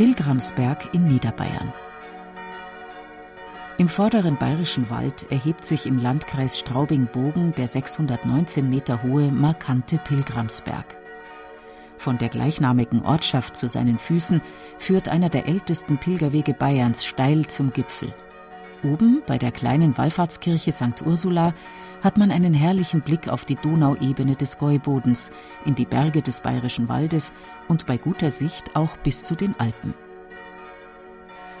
Pilgramsberg in Niederbayern. Im vorderen bayerischen Wald erhebt sich im Landkreis Straubing-Bogen der 619 Meter hohe, markante Pilgramsberg. Von der gleichnamigen Ortschaft zu seinen Füßen führt einer der ältesten Pilgerwege Bayerns steil zum Gipfel. Oben bei der kleinen Wallfahrtskirche St. Ursula hat man einen herrlichen Blick auf die Donauebene des Gäubodens, in die Berge des Bayerischen Waldes und bei guter Sicht auch bis zu den Alpen.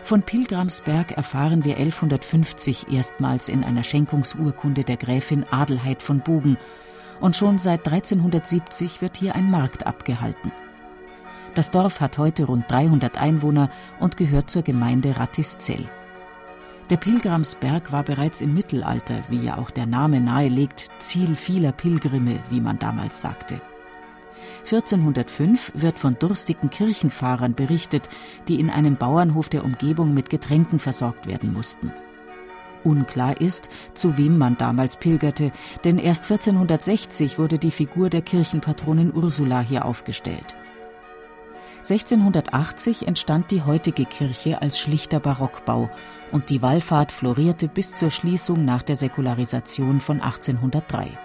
Von Pilgramsberg erfahren wir 1150 erstmals in einer Schenkungsurkunde der Gräfin Adelheid von Bogen und schon seit 1370 wird hier ein Markt abgehalten. Das Dorf hat heute rund 300 Einwohner und gehört zur Gemeinde Rattiszell. Der Pilgramsberg war bereits im Mittelalter, wie ja auch der Name nahelegt, Ziel vieler Pilgrime, wie man damals sagte. 1405 wird von durstigen Kirchenfahrern berichtet, die in einem Bauernhof der Umgebung mit Getränken versorgt werden mussten. Unklar ist, zu wem man damals pilgerte, denn erst 1460 wurde die Figur der Kirchenpatronin Ursula hier aufgestellt. 1680 entstand die heutige Kirche als schlichter Barockbau und die Wallfahrt florierte bis zur Schließung nach der Säkularisation von 1803.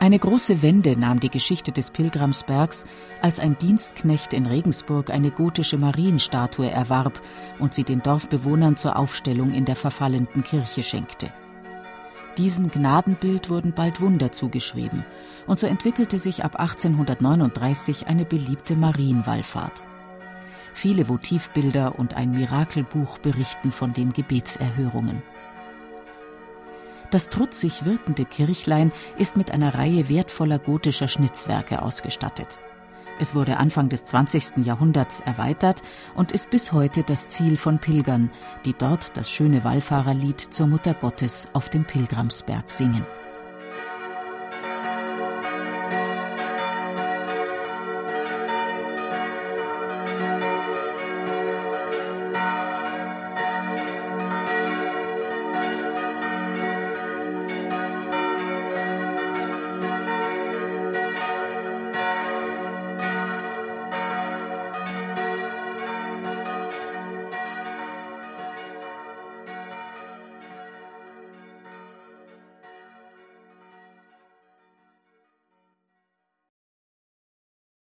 Eine große Wende nahm die Geschichte des Pilgramsbergs, als ein Dienstknecht in Regensburg eine gotische Marienstatue erwarb und sie den Dorfbewohnern zur Aufstellung in der verfallenden Kirche schenkte. Diesem Gnadenbild wurden bald Wunder zugeschrieben, und so entwickelte sich ab 1839 eine beliebte Marienwallfahrt. Viele Votivbilder und ein Mirakelbuch berichten von den Gebetserhörungen. Das trutzig wirkende Kirchlein ist mit einer Reihe wertvoller gotischer Schnitzwerke ausgestattet. Es wurde Anfang des 20. Jahrhunderts erweitert und ist bis heute das Ziel von Pilgern, die dort das schöne Wallfahrerlied zur Mutter Gottes auf dem Pilgramsberg singen.